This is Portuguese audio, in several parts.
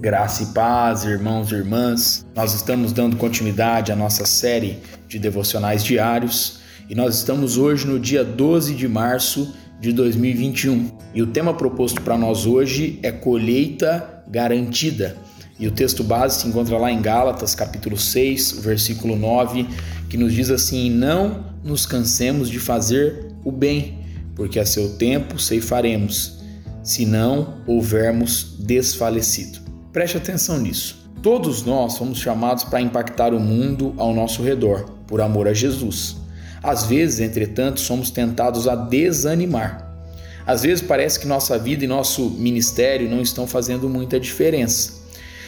Graça e paz, irmãos e irmãs. Nós estamos dando continuidade à nossa série de devocionais diários e nós estamos hoje no dia 12 de março de 2021. E o tema proposto para nós hoje é colheita garantida. E o texto base se encontra lá em Gálatas, capítulo 6, versículo 9, que nos diz assim: Não nos cansemos de fazer o bem, porque a seu tempo ceifaremos, se não houvermos desfalecido. Preste atenção nisso. Todos nós fomos chamados para impactar o mundo ao nosso redor, por amor a Jesus. Às vezes, entretanto, somos tentados a desanimar. Às vezes parece que nossa vida e nosso ministério não estão fazendo muita diferença.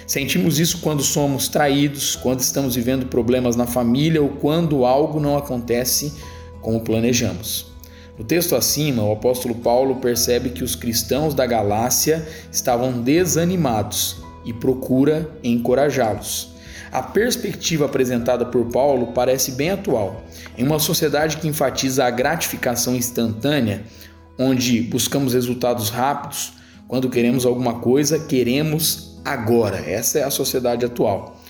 Sentimos isso quando somos traídos, quando estamos vivendo problemas na família ou quando algo não acontece como planejamos. No texto acima, o apóstolo Paulo percebe que os cristãos da Galácia estavam desanimados e procura encorajá-los. A perspectiva apresentada por Paulo parece bem atual. Em uma sociedade que enfatiza a gratificação instantânea, onde buscamos resultados rápidos, quando queremos alguma coisa, queremos agora. Essa é a sociedade atual.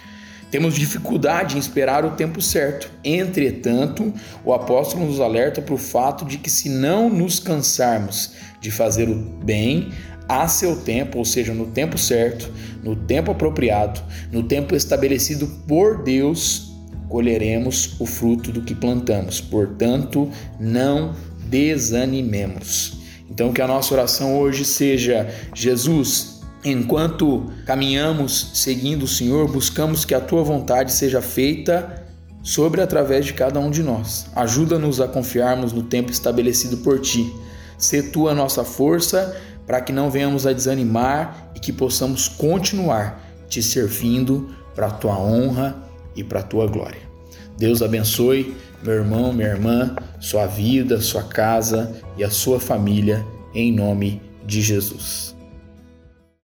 Temos dificuldade em esperar o tempo certo. Entretanto, o apóstolo nos alerta para o fato de que, se não nos cansarmos de fazer o bem, a seu tempo, ou seja, no tempo certo, no tempo apropriado, no tempo estabelecido por Deus, colheremos o fruto do que plantamos. Portanto, não desanimemos. Então, que a nossa oração hoje seja: Jesus, enquanto caminhamos seguindo o Senhor, buscamos que a tua vontade seja feita sobre através de cada um de nós. Ajuda-nos a confiarmos no tempo estabelecido por ti. Sê tu a nossa força para que não venhamos a desanimar e que possamos continuar te servindo para a tua honra e para a tua glória. Deus abençoe meu irmão, minha irmã, sua vida, sua casa e a sua família, em nome de Jesus.